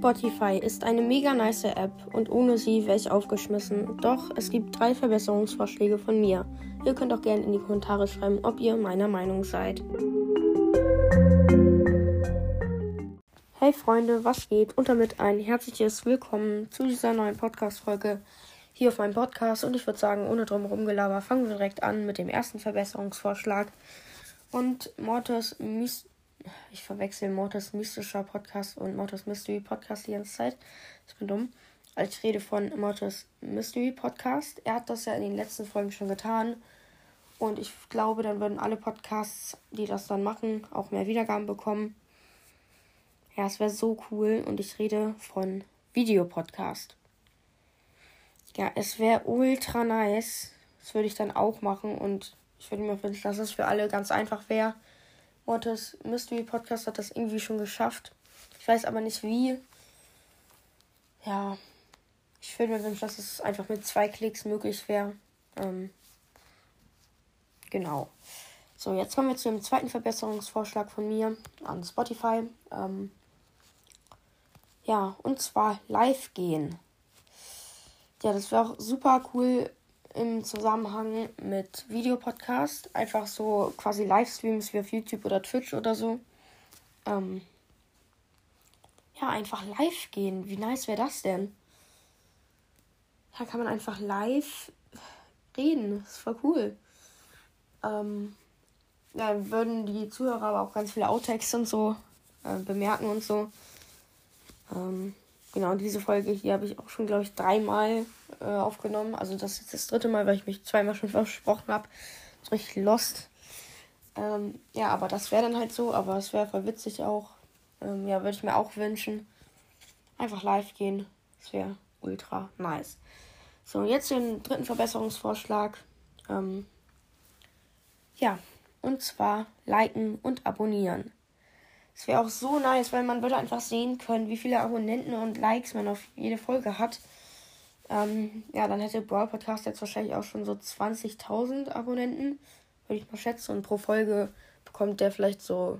Spotify ist eine mega nice App und ohne sie wäre ich aufgeschmissen. Doch es gibt drei Verbesserungsvorschläge von mir. Ihr könnt auch gerne in die Kommentare schreiben, ob ihr meiner Meinung seid. Hey Freunde, was geht? Und damit ein herzliches Willkommen zu dieser neuen Podcast-Folge hier auf meinem Podcast. Und ich würde sagen, ohne drumherum Gelaber, fangen wir direkt an mit dem ersten Verbesserungsvorschlag. Und Mortis Myst ich verwechsel Mortis mystischer Podcast und Mortis Mystery Podcast die ganze Zeit. Ich bin dumm. Also ich rede von Mortis Mystery Podcast. Er hat das ja in den letzten Folgen schon getan. Und ich glaube, dann würden alle Podcasts, die das dann machen, auch mehr Wiedergaben bekommen. Ja, es wäre so cool. Und ich rede von Videopodcast. Ja, es wäre ultra nice. Das würde ich dann auch machen. Und ich würde mir wünschen, dass es für alle ganz einfach wäre. Mortis Mystery Podcast hat das irgendwie schon geschafft. Ich weiß aber nicht wie. Ja, ich würde mir wünschen, dass es einfach mit zwei Klicks möglich wäre. Ähm, genau. So, jetzt kommen wir zu dem zweiten Verbesserungsvorschlag von mir an Spotify. Ähm, ja, und zwar live gehen. Ja, das wäre auch super cool, im Zusammenhang mit Videopodcast. Einfach so quasi Livestreams wie auf YouTube oder Twitch oder so. Ähm, ja, einfach live gehen. Wie nice wäre das denn? Da kann man einfach live reden. Das ist voll cool. Ähm, ja, würden die Zuhörer aber auch ganz viele Outtakes und so äh, bemerken und so. Ähm, genau, diese Folge hier habe ich auch schon, glaube ich, dreimal äh, aufgenommen. Also das ist das dritte Mal, weil ich mich zweimal schon versprochen habe. So richtig lost. Ähm, ja, aber das wäre dann halt so. Aber es wäre voll witzig auch. Ähm, ja, würde ich mir auch wünschen. Einfach live gehen. Das wäre ultra nice. So, jetzt den dritten Verbesserungsvorschlag. Ähm, ja, und zwar liken und abonnieren. Es wäre auch so nice, weil man würde einfach sehen können, wie viele Abonnenten und Likes man auf jede Folge hat. Ähm, ja, dann hätte Brawl Podcast jetzt wahrscheinlich auch schon so 20.000 Abonnenten, würde ich mal schätzen. Und pro Folge bekommt der vielleicht so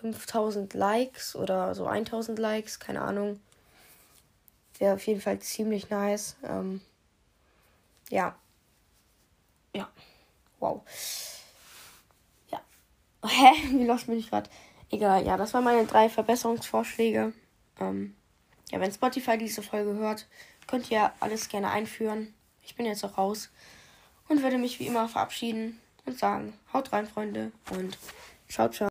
5000 Likes oder so 1000 Likes, keine Ahnung. Wäre auf jeden Fall ziemlich nice. Ähm, ja. Ja. Wow. Ja. Hä? Wie lost bin ich gerade? Egal, ja, das waren meine drei Verbesserungsvorschläge. Ähm, ja, wenn Spotify diese Folge hört, könnt ihr alles gerne einführen. Ich bin jetzt auch raus und würde mich wie immer verabschieden und sagen, haut rein, Freunde, und ciao, ciao.